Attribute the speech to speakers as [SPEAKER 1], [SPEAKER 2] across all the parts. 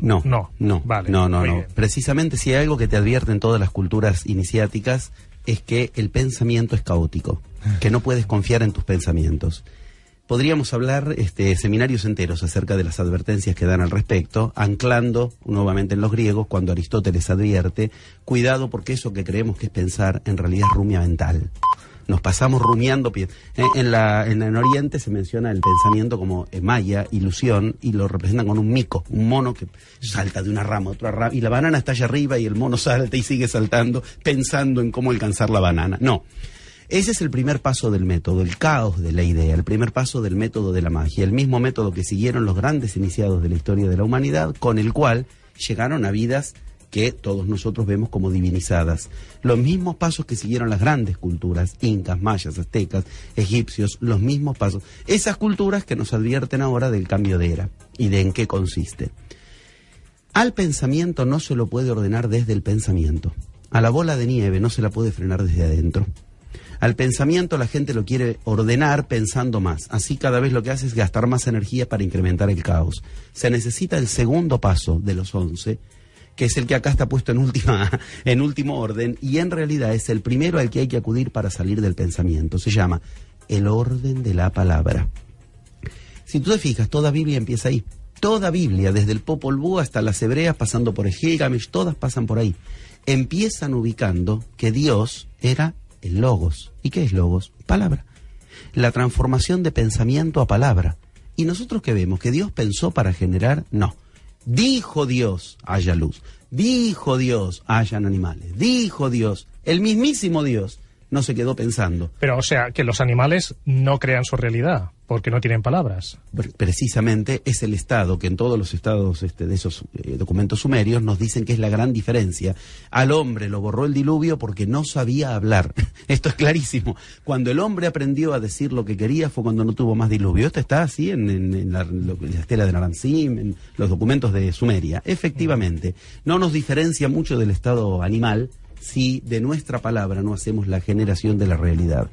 [SPEAKER 1] No,
[SPEAKER 2] No,
[SPEAKER 1] no,
[SPEAKER 2] vale,
[SPEAKER 1] no, no, no. Precisamente si hay algo que te advierten todas las culturas iniciáticas es que el pensamiento es caótico, que no puedes confiar en tus pensamientos. Podríamos hablar este, seminarios enteros acerca de las advertencias que dan al respecto, anclando nuevamente en los griegos cuando Aristóteles advierte, cuidado porque eso que creemos que es pensar en realidad es rumia mental. Nos pasamos rumiando. eh, En, la, en, en Oriente se menciona el pensamiento como eh, maya, ilusión, y lo representan con un mico, un mono que salta de una rama a otra rama, y la banana está allá arriba y el mono salta y sigue saltando, pensando en cómo alcanzar la banana. No. Ese es el primer paso del método, el caos de la idea, el primer paso del método de la magia, el mismo método que siguieron los grandes iniciados de la historia de la humanidad, con el cual llegaron a vidas que todos nosotros vemos como divinizadas. Los mismos pasos que siguieron las grandes culturas, incas, mayas, aztecas, egipcios, los mismos pasos. Esas culturas que nos advierten ahora del cambio de era y de en qué consiste. Al pensamiento no se lo puede ordenar desde el pensamiento. A la bola de nieve no se la puede frenar desde adentro. Al pensamiento la gente lo quiere ordenar pensando más. Así cada vez lo que hace es gastar más energía para incrementar el caos. Se necesita el segundo paso de los once, que es el que acá está puesto en última, en último orden, y en realidad es el primero al que hay que acudir para salir del pensamiento. Se llama el orden de la palabra. Si tú te fijas, toda Biblia empieza ahí. Toda Biblia, desde el Popol Vuh hasta las hebreas, pasando por el Gilgamesh, todas pasan por ahí. Empiezan ubicando que Dios era el Logos. ¿Y qué es Logos? Palabra. La transformación de pensamiento a palabra. ¿Y nosotros qué vemos? ¿Que Dios pensó para generar? No. Dijo Dios, haya luz. Dijo Dios, hayan animales. Dijo Dios, el mismísimo Dios, no se quedó pensando.
[SPEAKER 2] Pero, o sea, que los animales no crean su realidad, porque no tienen palabras.
[SPEAKER 1] Pre- precisamente es el Estado que en todos los estados este, de esos eh, documentos sumerios nos dicen que es la gran diferencia. Al hombre lo borró el diluvio porque no sabía hablar. Esto es clarísimo. Cuando el hombre aprendió a decir lo que quería fue cuando no tuvo más diluvio. Esto está así en, en- en la, en la estela de Naransim, en los documentos de Sumeria. Efectivamente, no nos diferencia mucho del estado animal si de nuestra palabra no hacemos la generación de la realidad.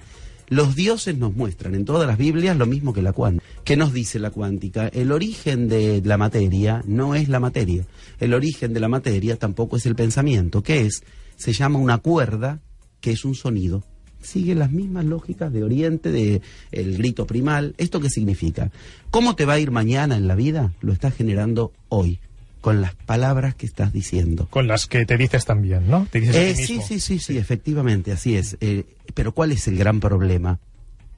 [SPEAKER 1] Los dioses nos muestran en todas las Biblias lo mismo que la cuántica. ¿Qué nos dice la cuántica? El origen de la materia no es la materia. El origen de la materia tampoco es el pensamiento. ¿Qué es? Se llama una cuerda que es un sonido. Sigue las mismas lógicas de Oriente, de el grito primal. ¿Esto qué significa? ¿Cómo te va a ir mañana en la vida? Lo estás generando hoy, con las palabras que estás diciendo.
[SPEAKER 2] Con las que te dices también, ¿no? Te dices
[SPEAKER 1] Eh, sí,
[SPEAKER 2] mismo.
[SPEAKER 1] sí, sí, sí, efectivamente, así es. Eh, pero ¿cuál es el gran problema?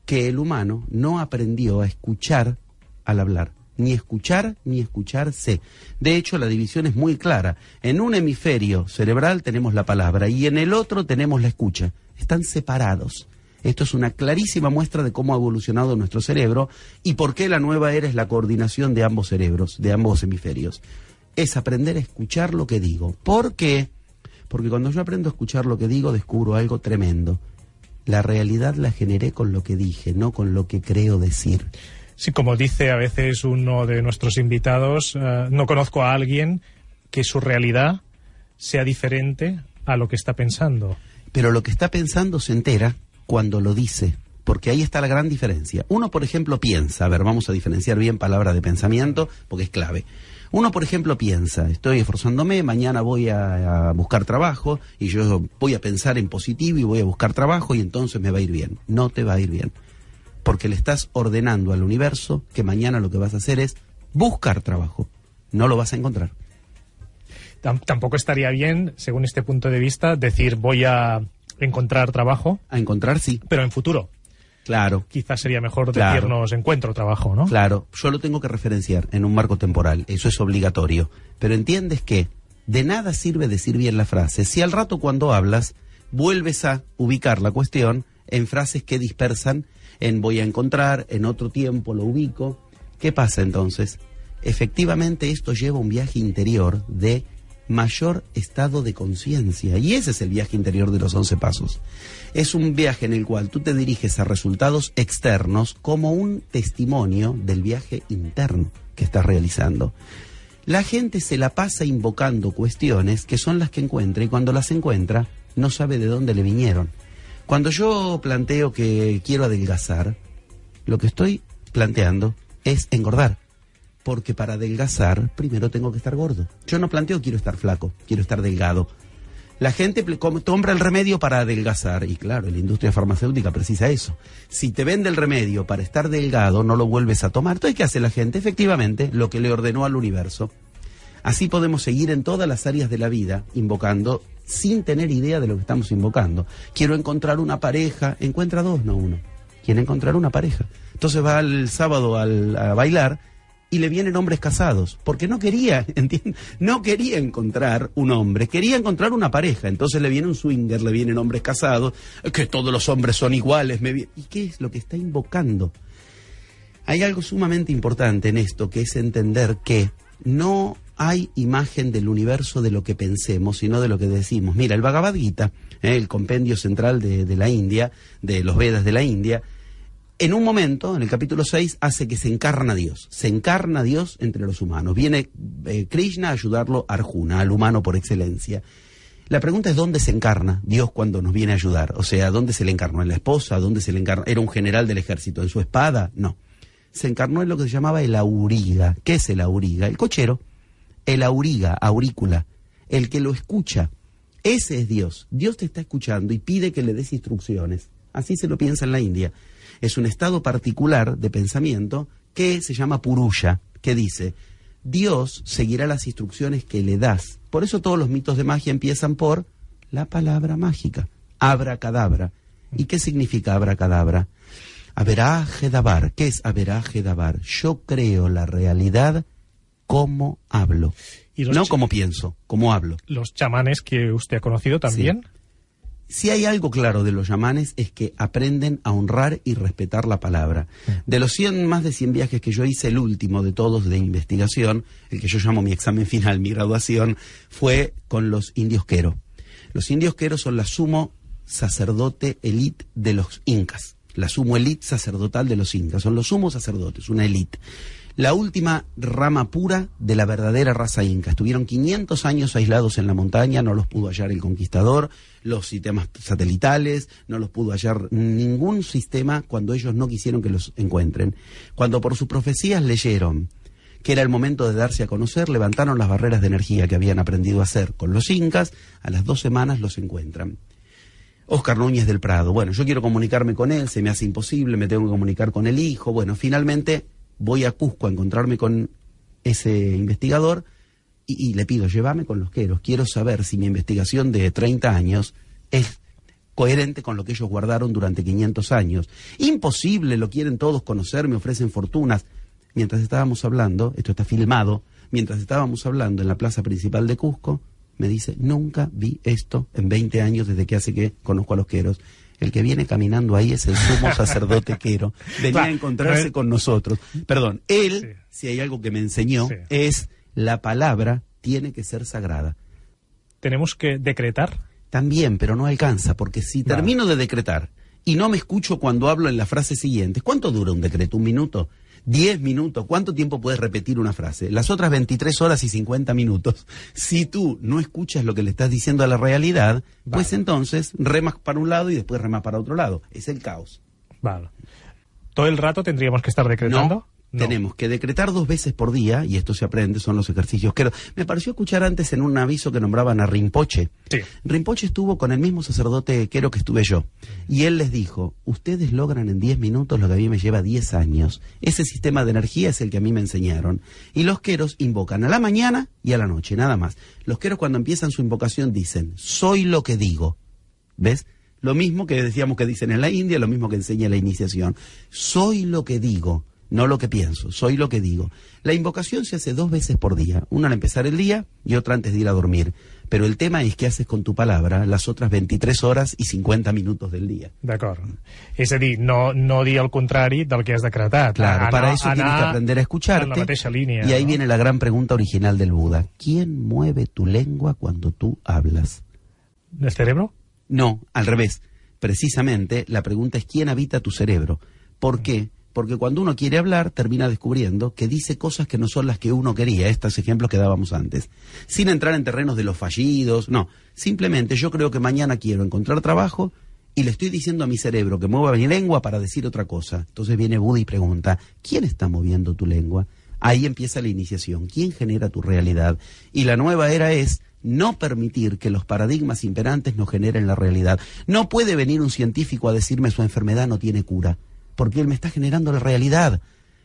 [SPEAKER 1] Que el humano no aprendió a escuchar al hablar. Ni escuchar ni escucharse. De hecho, la división es muy clara. En un hemisferio cerebral tenemos la palabra y en el otro tenemos la escucha. Están separados. Esto es una clarísima muestra de cómo ha evolucionado nuestro cerebro y por qué la nueva era es la coordinación de ambos cerebros, de ambos hemisferios. Es aprender a escuchar lo que digo. ¿Por qué? Porque cuando yo aprendo a escuchar lo que digo, descubro algo tremendo. La realidad la generé con lo que dije, no con lo que creo decir.
[SPEAKER 2] Sí, como dice a veces uno de nuestros invitados, eh, no conozco a alguien que su realidad sea diferente a lo que está pensando.
[SPEAKER 1] Pero lo que está pensando se entera cuando lo dice, porque ahí está la gran diferencia. Uno, por ejemplo, piensa, a ver, vamos a diferenciar bien palabra de pensamiento, porque es clave. Uno, por ejemplo, piensa, estoy esforzándome, mañana voy a, a buscar trabajo y yo voy a pensar en positivo y voy a buscar trabajo y entonces me va a ir bien. No te va a ir bien, porque le estás ordenando al universo que mañana lo que vas a hacer es buscar trabajo. No lo vas a encontrar.
[SPEAKER 2] Tam- tampoco estaría bien, según este punto de vista, decir voy a encontrar trabajo,
[SPEAKER 1] A encontrar sí,
[SPEAKER 2] pero en futuro.
[SPEAKER 1] Claro.
[SPEAKER 2] Quizás sería mejor
[SPEAKER 1] Claro.
[SPEAKER 2] decirnos encuentro trabajo, ¿no?
[SPEAKER 1] Claro, yo lo tengo que referenciar en un marco temporal, eso es obligatorio. Pero entiendes que de nada sirve decir bien la frase si al rato cuando hablas vuelves a ubicar la cuestión en frases que dispersan en voy a encontrar, en otro tiempo lo ubico. ¿Qué pasa entonces? Efectivamente esto lleva un viaje interior de mayor estado de conciencia y ese es el viaje interior de los once pasos. Es un viaje en el cual tú te diriges a resultados externos como un testimonio del viaje interno que estás realizando. La gente se la pasa invocando cuestiones que son las que encuentra y cuando las encuentra no sabe de dónde le vinieron. Cuando yo planteo que quiero adelgazar, lo que estoy planteando es engordar. Porque para adelgazar, primero tengo que estar gordo. Yo no planteo quiero estar flaco, quiero estar delgado. La gente compra el remedio para adelgazar y claro, la industria farmacéutica precisa eso. Si te vende el remedio para estar delgado, no lo vuelves a tomar. Entonces, ¿qué hace la gente? Efectivamente, lo que le ordenó al universo. Así podemos seguir en todas las áreas de la vida invocando sin tener idea de lo que estamos invocando. Quiero encontrar una pareja, encuentra dos, no uno. Quiere encontrar una pareja. Entonces va el sábado al- a bailar y le vienen hombres casados, porque no quería. No quería encontrar un hombre, quería encontrar una pareja. Entonces le viene un swinger, le vienen hombres casados, que todos los hombres son iguales. Me ¿Y qué es lo que está invocando? Hay algo sumamente importante en esto, que es entender que no hay imagen del universo de lo que pensemos, sino de lo que decimos. Mira, el Bhagavad Gita, eh, el compendio central de, de la India, de los Vedas de la India, en un momento, en el capítulo 6, hace que se encarna Dios. Se encarna Dios entre los humanos. Viene eh, Krishna a ayudarlo a Arjuna, al humano por excelencia. La pregunta es dónde se encarna Dios cuando nos viene a ayudar. O sea, ¿dónde se le encarnó? ¿En la esposa? ¿Dónde se le encarnó? ¿Era un general del ejército? ¿En su espada? No. Se encarnó en lo que se llamaba el auriga. ¿Qué es el auriga? El cochero. El auriga, aurícula. El que lo escucha. Ese es Dios. Dios te está escuchando y pide que le des instrucciones. Así se lo piensa en la India. Es un estado particular de pensamiento que se llama purusha, que dice, Dios seguirá las instrucciones que le das. Por eso todos los mitos de magia empiezan por la palabra mágica, abracadabra. ¿Y qué significa abracadabra? Averaje dabar. ¿Qué es averaje dabar? Yo creo la realidad como hablo.
[SPEAKER 2] Y
[SPEAKER 1] No como pienso, como hablo.
[SPEAKER 2] Los chamanes que usted ha conocido también.
[SPEAKER 1] Si hay algo claro de los yamanes es que aprenden a honrar y respetar la palabra. De los 100, más de 100 viajes que yo hice, el último de todos de investigación, el que yo llamo mi examen final, mi graduación, fue con los indios quero. Los indios quero son la sumo sacerdote elite de los incas, la sumo elite sacerdotal de los incas, son los sumos sacerdotes, una elite. La última rama pura de la verdadera raza inca. Estuvieron 500 años aislados en la montaña, no los pudo hallar el conquistador, los sistemas satelitales, no los pudo hallar ningún sistema cuando ellos no quisieron que los encuentren. Cuando por sus profecías leyeron que era el momento de darse a conocer, levantaron las barreras de energía que habían aprendido a hacer con los incas, a las dos semanas los encuentran. Oscar Núñez del Prado. Bueno, yo quiero comunicarme con él, se me hace imposible, me tengo que comunicar con el hijo. Bueno, finalmente voy a Cusco a encontrarme con ese investigador y, le pido, llévame con los queros. Quiero saber si mi investigación de 30 años es coherente con lo que ellos guardaron durante 500 años. Imposible, lo quieren todos conocer, me ofrecen fortunas. Mientras estábamos hablando, esto está filmado, mientras estábamos hablando en la plaza principal de Cusco, me dice, nunca vi esto en 20 años desde que hace que conozco a los queros. El que viene caminando ahí es el sumo sacerdote quero. Venía a encontrarse con nosotros. Perdón, él,
[SPEAKER 2] Sí.
[SPEAKER 1] si hay algo que me enseñó,
[SPEAKER 2] Sí.
[SPEAKER 1] es la palabra tiene que ser sagrada.
[SPEAKER 2] Tenemos que decretar.
[SPEAKER 1] También, pero no alcanza, porque si termino de decretar y no me escucho cuando hablo en la frase siguiente, ¿cuánto dura un decreto? ¿Un minuto? ¿Diez minutos? ¿Cuánto tiempo puedes repetir una frase? Las otras 23 horas y 50 minutos. Si tú no escuchas lo que le estás diciendo a la realidad, pues entonces remas para un lado y después remas para otro lado. Es el caos.
[SPEAKER 2] Vale. ¿Todo el rato tendríamos que estar decretando?
[SPEAKER 1] No, tenemos que decretar dos veces por día, y esto se aprende, son los ejercicios que... Me pareció escuchar antes en un aviso que nombraban a Rinpoche.
[SPEAKER 2] Sí.
[SPEAKER 1] Rinpoche estuvo con el mismo sacerdote quero que estuve yo. Y él les dijo, ustedes logran en 10 minutos lo que a mí me lleva 10 años. Ese sistema de energía es el que a mí me enseñaron. Y los queros invocan a la mañana y a la noche, nada más. Los queros cuando empiezan su invocación dicen, soy lo que digo. ¿Ves? Lo mismo que decíamos que dicen en la India, lo mismo que enseña la iniciación. Soy lo que digo, no lo que pienso, soy lo que digo. La invocación se hace dos veces por día, una al empezar el día y otra antes de ir a dormir. Pero el tema es qué haces con tu palabra las otras 23 horas y 50 minutos del día.
[SPEAKER 2] D'acord. És a dir, no, no dir el contrari del que has decretat.
[SPEAKER 1] Claro,
[SPEAKER 2] Anar-
[SPEAKER 1] para eso tienes que aprender a escucharte.
[SPEAKER 2] En la mateixa línia.
[SPEAKER 1] y ahí
[SPEAKER 2] no?
[SPEAKER 1] viene la gran pregunta original del Buda. ¿Quién mueve tu lengua cuando tú hablas?
[SPEAKER 2] ¿El cerebro?
[SPEAKER 1] No, al revés. Precisamente la pregunta es quién habita tu cerebro. ¿Por qué? Porque cuando uno quiere hablar, termina descubriendo que dice cosas que no son las que uno quería, estos ejemplos que dábamos antes. Sin entrar en terrenos de los fallidos, no. Simplemente yo creo que mañana quiero encontrar trabajo y le estoy diciendo a mi cerebro que mueva mi lengua para decir otra cosa. Entonces viene Buda y pregunta, ¿quién está moviendo tu lengua? Ahí empieza la iniciación. ¿Quién genera tu realidad? Y la nueva era es no permitir que los paradigmas imperantes nos generen la realidad. No puede venir un científico a decirme su enfermedad no tiene cura, porque él me está generando la realidad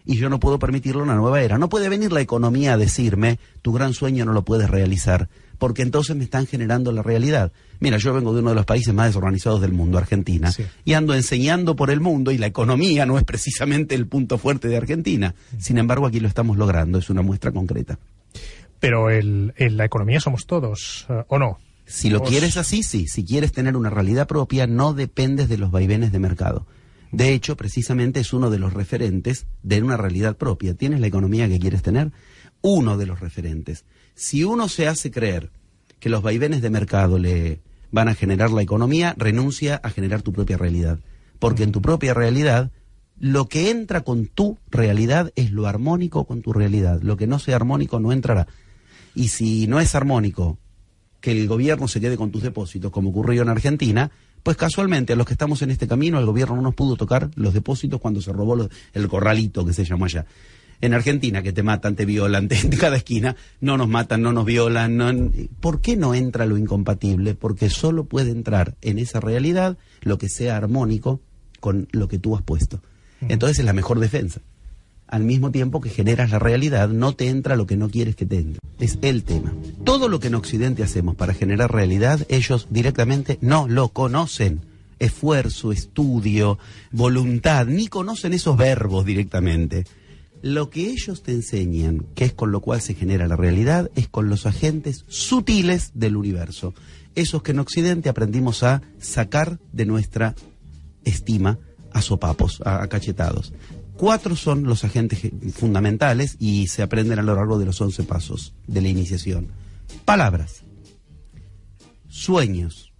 [SPEAKER 1] y yo no puedo permitirlo una nueva era. No puede venir la economía a decirme tu gran sueño no lo puedes realizar, porque entonces me están generando la realidad. Mira, yo vengo de uno de los países más desorganizados del mundo, Argentina, y ando enseñando por el mundo y la economía no es precisamente el punto fuerte de Argentina. Sin embargo, aquí lo estamos logrando, es una muestra concreta.
[SPEAKER 2] Pero el, la economía somos todos, eh, ¿o no?
[SPEAKER 1] Si lo quieres así, sí. Si quieres tener una realidad propia, no dependes de los vaivenes de mercado. De hecho, precisamente es uno de los referentes de una realidad propia. ¿Tienes la economía que quieres tener? Uno de los referentes. Si uno se hace creer que los vaivenes de mercado le van a generar la economía, renuncia a generar tu propia realidad. Porque en tu propia realidad, lo que entra con tu realidad es lo armónico con tu realidad. Lo que no sea armónico no entrará. Y si no es armónico que el gobierno se quede con tus depósitos, como ocurrió en Argentina, pues casualmente, a los que estamos en este camino, el gobierno no nos pudo tocar los depósitos cuando se robó el corralito que se llamó allá. En Argentina, que te matan, te violan, en cada esquina, no nos matan, no nos violan. No, ¿Por qué no entra lo incompatible? Porque solo puede entrar en esa realidad lo que sea armónico con lo que tú has puesto. Entonces es la mejor defensa al mismo tiempo que generas la realidad, no te entra lo que no quieres que te entre. Es el tema. Todo lo que en Occidente hacemos para generar realidad, ellos directamente no lo conocen. Esfuerzo, estudio, voluntad, ni conocen esos verbos directamente. Lo que ellos te enseñan, que es con lo cual se genera la realidad, es con los agentes sutiles del universo. Esos que en Occidente aprendimos a sacar de nuestra estima a sopapos, a, cachetados. Cuatro son los agentes fundamentales y se aprenden a lo largo de los once pasos de la iniciación. Palabras, sueños,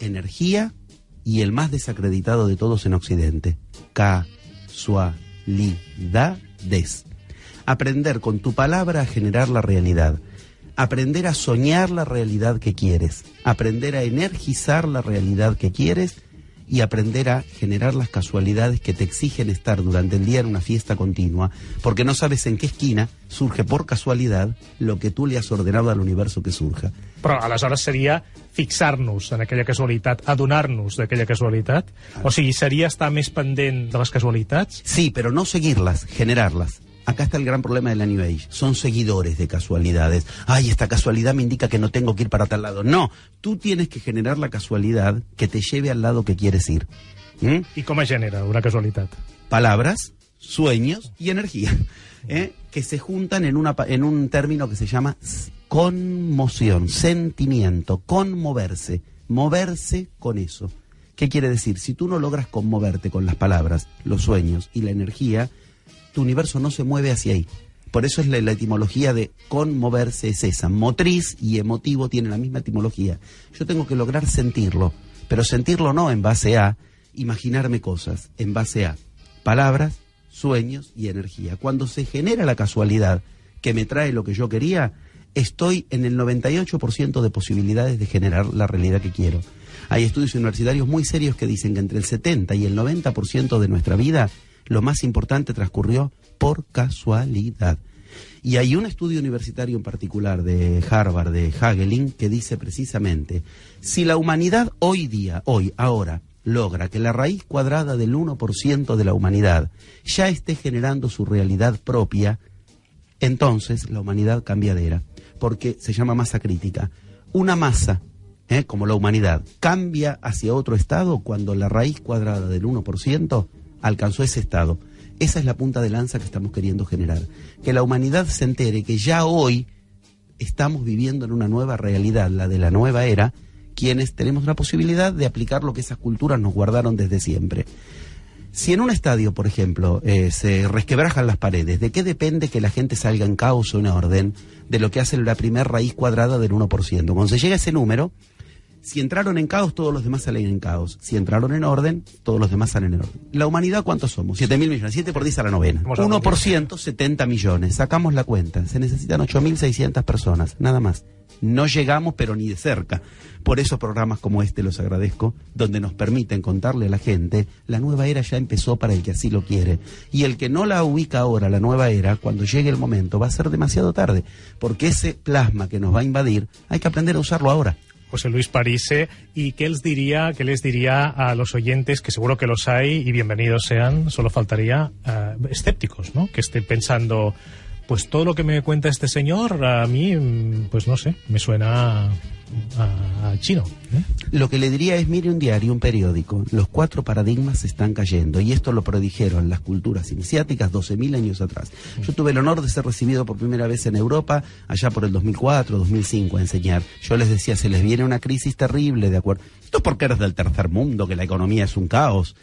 [SPEAKER 1] energía y el más desacreditado de todos en Occidente, casualidades. Aprender con tu palabra a generar la realidad. Aprender a soñar la realidad que quieres. Aprender a energizar la realidad que quieres y aprender a generar las casualidades que te exigen estar durante el día en una fiesta continua, porque no sabes en qué esquina surge por casualidad lo que tú le has ordenado al universo que surja.
[SPEAKER 2] Però aleshores seria fixar-nos en aquella casualitat, adonar-nos d'aquella casualitat? O sigui, seria estar més pendent de les casualitats?
[SPEAKER 1] Sí, però no seguirlas, generarlas. Acá está el gran problema de la New Age. Son seguidores de casualidades. Ay, esta casualidad me indica que no tengo que ir para tal lado. No, tú tienes que generar la casualidad que te lleve al lado que quieres ir.
[SPEAKER 2] ¿Mm? ¿Y cómo genera una casualidad?
[SPEAKER 1] Palabras, sueños y energía, ¿eh? que se juntan en, una, en un término que se llama conmoción, sentimiento, conmoverse, moverse con eso. ¿Qué quiere decir? Si tú no logras conmoverte con las palabras, los sueños y la energía, tu universo no se mueve hacia ahí. Por eso es la, etimología de conmoverse es esa. Motriz y emotivo tienen la misma etimología. Yo tengo que lograr sentirlo, pero sentirlo no en base a imaginarme cosas, en base a palabras, sueños y energía. Cuando se genera la casualidad que me trae lo que yo quería, estoy en el 98% de posibilidades de generar la realidad que quiero. Hay estudios universitarios muy serios que dicen que entre el 70 y el 90% de nuestra vida lo más importante transcurrió por casualidad. Y hay un estudio universitario en particular de Harvard, de Hagelin, que dice precisamente, si la humanidad hoy día, hoy, ahora, logra que la raíz cuadrada del 1% de la humanidad ya esté generando su realidad propia, entonces la humanidad cambiadera, porque se llama masa crítica. Una masa, ¿eh? como la humanidad, cambia hacia otro estado cuando la raíz cuadrada del 1% alcanzó ese estado. Esa es la punta de lanza que estamos queriendo generar. Que la humanidad se entere que ya hoy estamos viviendo en una nueva realidad, la de la nueva era, quienes tenemos la posibilidad de aplicar lo que esas culturas nos guardaron desde siempre. Si en un estadio, por ejemplo, eh, se resquebrajan las paredes, ¿de qué depende que la gente salga en caos o en orden? De lo que hace la primera raíz cuadrada del 1%. Cuando se llega a ese número, Si entraron en caos, todos los demás salen en caos. Si entraron en orden, todos los demás salen en orden. La humanidad, ¿cuántos somos? 7 mil millones. 7 por 10 a la novena. 1%, 70 millones. Sacamos la cuenta. Se necesitan 8.600 personas, nada más. No llegamos, pero ni de cerca. Por eso programas como este los agradezco, donde nos permiten contarle a la gente, la nueva era ya empezó para el que así lo quiere. Y el que no la ubica ahora, la nueva era, cuando llegue el momento, va a ser demasiado tarde, porque ese plasma que nos va a invadir, hay que aprender a usarlo ahora.
[SPEAKER 2] José Luis Parise. ¿Y qué les diría, qué les diría a los oyentes, que seguro que los hay y bienvenidos sean, solo faltaría uh, escépticos, ¿no? Que estén pensando, pues todo lo que me cuenta este señor, a mí, pues no sé, me suena a, chino. ¿eh?
[SPEAKER 1] Lo que le diría es, mire un diario, un periódico, los cuatro paradigmas se están cayendo y esto lo predijeron las culturas iniciáticas 12.000 años atrás. Yo tuve el honor de ser recibido por primera vez en Europa, allá por el 2004, 2005, a enseñar. Yo les decía, se les viene una crisis terrible, ¿de acuerdo? Esto es porque eres del tercer mundo, que la economía es un caos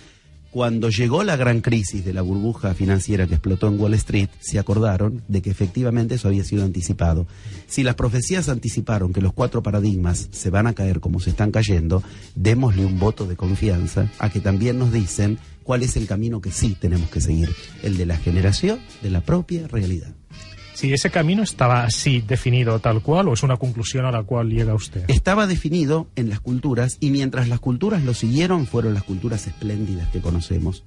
[SPEAKER 1] cuando llegó la gran crisis de la burbuja financiera que explotó en Wall Street, se acordaron de que efectivamente eso había sido anticipado. Si las profecías anticiparon que los cuatro paradigmas se van a caer como se están cayendo, démosle un voto de confianza a que también nos dicen cuál es el camino que sí tenemos que seguir, el de la generación de la propia realidad
[SPEAKER 2] si ese camino estaba así definido tal cual o es una conclusión a la cual llega usted.
[SPEAKER 1] Estaba definido en las culturas y mientras las culturas lo siguieron fueron las culturas espléndidas que conocemos.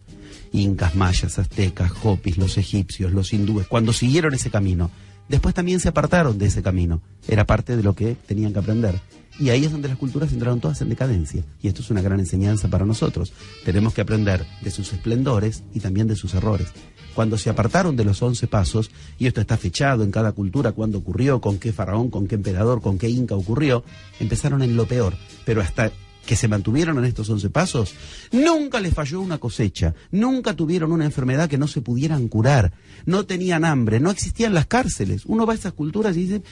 [SPEAKER 1] Incas, mayas, aztecas, hopis, los egipcios, los hindúes, cuando siguieron ese camino. Después también se apartaron de ese camino. Era parte de lo que tenían que aprender. Y ahí es donde las culturas entraron todas en decadencia. Y esto es una gran enseñanza para nosotros. Tenemos que aprender de sus esplendores y también de sus errores cuando se apartaron de los once pasos, y esto está fechado en cada cultura, cuándo ocurrió, con qué faraón, con qué emperador, con qué inca ocurrió, empezaron en lo peor, pero hasta que se mantuvieron en estos once pasos, nunca les falló una cosecha, nunca tuvieron una enfermedad que no se pudieran curar, no tenían hambre, no existían las cárceles. Uno va a esas culturas y dice,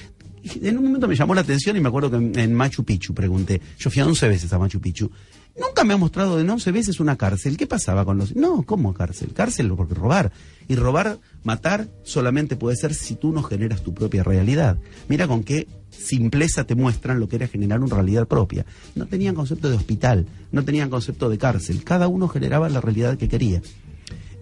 [SPEAKER 1] en un momento me llamó la atención y me acuerdo que en, Machu Picchu pregunté, yo fui a once veces a Machu Picchu, Nunca me ha mostrado de 11 veces una cárcel. ¿Qué pasaba con los.? No, ¿cómo cárcel? Cárcel porque robar. Y robar, matar, solamente puede ser si tú no generas tu propia realidad. Mira con qué simpleza te muestran lo que era generar una realidad propia. No tenían concepto de hospital, no tenían concepto de cárcel. Cada uno generaba la realidad que quería.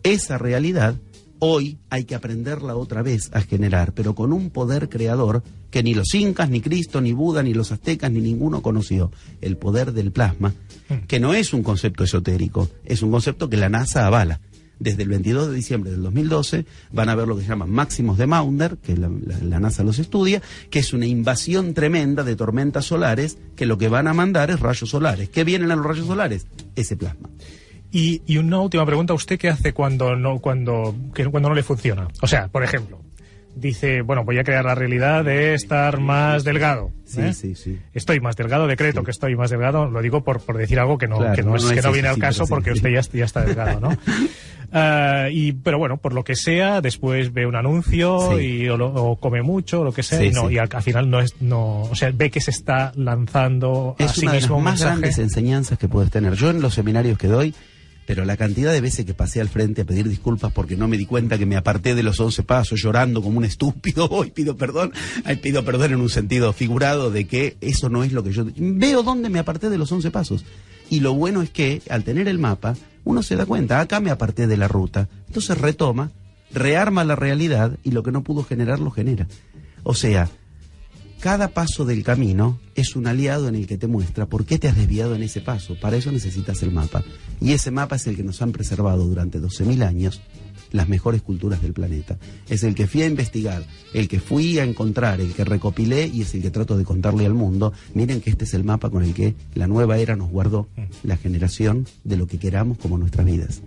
[SPEAKER 1] Esa realidad Hoy hay que aprenderla otra vez a generar, pero con un poder creador que ni los incas, ni Cristo, ni Buda, ni los aztecas, ni ninguno conoció. El poder del plasma, mm. que no es un concepto esotérico, es un concepto que la NASA avala. Desde el 22 de diciembre del 2012 van a ver lo que se llama máximos de Maunder, que la, la, NASA los estudia, que es una invasión tremenda de tormentas solares que lo que van a mandar es rayos solares. ¿Qué vienen a los rayos solares? Ese plasma.
[SPEAKER 2] Y, y, una última pregunta, ¿usted qué hace cuando no, cuando, cuando no le funciona? O sea, por ejemplo, dice, bueno, voy a crear la realidad de estar más delgado.
[SPEAKER 1] Sí,
[SPEAKER 2] ¿eh?
[SPEAKER 1] sí, sí.
[SPEAKER 2] Estoy más delgado, decreto que estoy más delgado. Lo digo por, por decir algo que no, que no, es, que no viene al caso porque usted ya, ya, está delgado, ¿no? Uh, y, pero bueno, por lo que sea, después ve un anuncio y o, lo, o, come mucho, o lo que sea, y, no, y al, al, final no es, no, o sea, ve que se está lanzando
[SPEAKER 1] es
[SPEAKER 2] a sí
[SPEAKER 1] una de las más
[SPEAKER 2] mensaje.
[SPEAKER 1] grandes enseñanzas que puedes tener. Yo en los seminarios que doy, pero la cantidad de veces que pasé al frente a pedir disculpas porque no me di cuenta que me aparté de los once pasos llorando como un estúpido, hoy pido perdón, ay, pido perdón en un sentido figurado de que eso no es lo que yo... Veo dónde me aparté de los once pasos. Y lo bueno es que al tener el mapa, uno se da cuenta, acá me aparté de la ruta. Entonces retoma, rearma la realidad y lo que no pudo generar lo genera. O sea, cada paso del camino es un aliado en el que te muestra por qué te has desviado en ese paso. Para eso necesitas el mapa. Y ese mapa es el que nos han preservado durante 12.000 años las mejores culturas del planeta. Es el que fui a investigar, el que fui a encontrar, el que recopilé y es el que trato de contarle al mundo. Miren que este es el mapa con el que la nueva era nos guardó la generación de lo que queramos como nuestras vidas.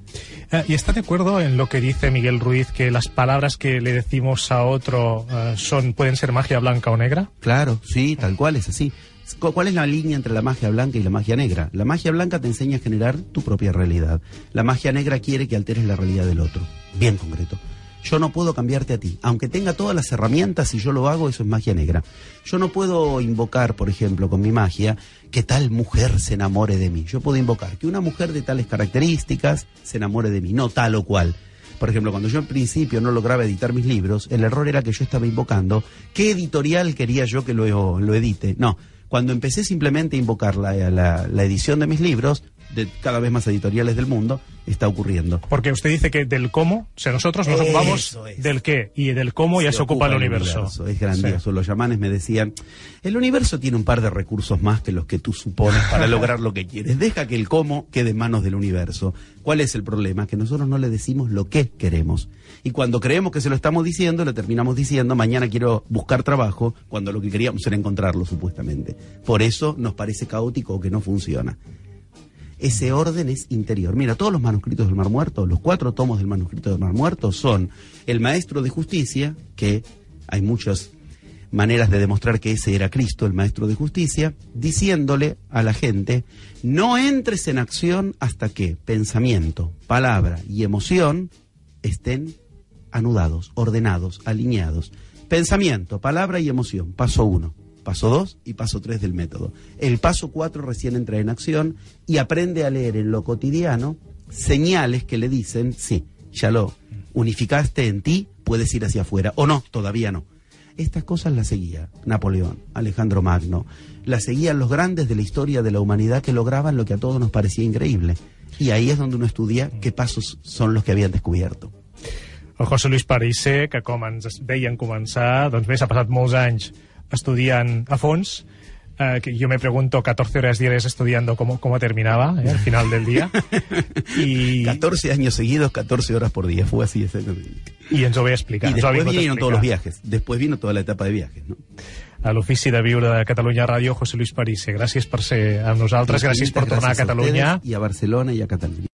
[SPEAKER 2] Uh, ¿Y está de acuerdo en lo que dice Miguel Ruiz, que las palabras que le decimos a otro uh, son pueden ser magia blanca o negra?
[SPEAKER 1] Claro, sí, tal cual es así. ¿Cuál es la línea entre la magia blanca y la magia negra? La magia blanca te enseña a generar tu propia realidad. La magia negra quiere que alteres la realidad del otro. Bien concreto. Yo no puedo cambiarte a ti. Aunque tenga todas las herramientas, si yo lo hago, eso es magia negra. Yo no puedo invocar, por ejemplo, con mi magia, que tal mujer se enamore de mí. Yo puedo invocar que una mujer de tales características se enamore de mí, no tal o cual. Por ejemplo, cuando yo en principio no lograba editar mis libros, el error era que yo estaba invocando qué editorial quería yo que lo, lo edite. No, Cuando empecé simplemente a invocar la, la edición de mis libros, de cada vez más editoriales del mundo, está ocurriendo.
[SPEAKER 2] Porque usted dice que del cómo, o sea, nosotros nos ocupamos del qué, y del cómo ya se, ocupa, el universo.
[SPEAKER 1] Es grandioso. Los yamanes me decían, el universo tiene un par de recursos más que los que tú supones para lograr lo que quieres. Deja que el cómo quede en manos del universo. ¿Cuál es el problema? Que nosotros no le decimos lo que queremos. Y cuando creemos que se lo estamos diciendo, le terminamos diciendo, mañana quiero buscar trabajo, cuando lo que queríamos era encontrarlo, supuestamente. Por eso nos parece caótico o que no funciona ese orden es interior. Mira, todos los manuscritos del Mar Muerto, los cuatro tomos del manuscrito del Mar Muerto son el maestro de justicia, que hay muchas maneras de demostrar que ese era Cristo, el maestro de justicia, diciéndole a la gente, no entres en acción hasta que pensamiento, palabra y emoción estén anudados, ordenados, alineados. Pensamiento, palabra y emoción, paso uno paso 2 y paso 3 del método. El paso 4 recién entra en acción y aprende a leer en lo cotidiano señales que le dicen, sí, ya lo unificaste en ti, puedes ir hacia afuera, o no, todavía no. Estas cosas las seguía Napoleón, Alejandro Magno, las seguían los grandes de la historia de la humanidad que lograban lo que a todos nos parecía increíble. Y ahí es donde uno estudia qué pasos son los que habían descubierto.
[SPEAKER 2] José Luis Parisse, que com ens començar, doncs bé, s'ha passat estudiant a fons, eh, que yo me pregunto 14 horas diarias estudiando cómo, cómo terminaba eh, al final del día.
[SPEAKER 1] y... 14 años seguidos, 14 horas por día, fue así exactamente.
[SPEAKER 2] Y ens ho ve explicar.
[SPEAKER 1] Después vinieron todos los viajes, después vino toda la etapa de viajes, ¿no?
[SPEAKER 2] a l'ofici de viure de Catalunya Ràdio, José Luis Parisse. Gràcies per ser amb nosaltres, gràcies per tornar a Catalunya.
[SPEAKER 1] I a Barcelona i a Catalunya.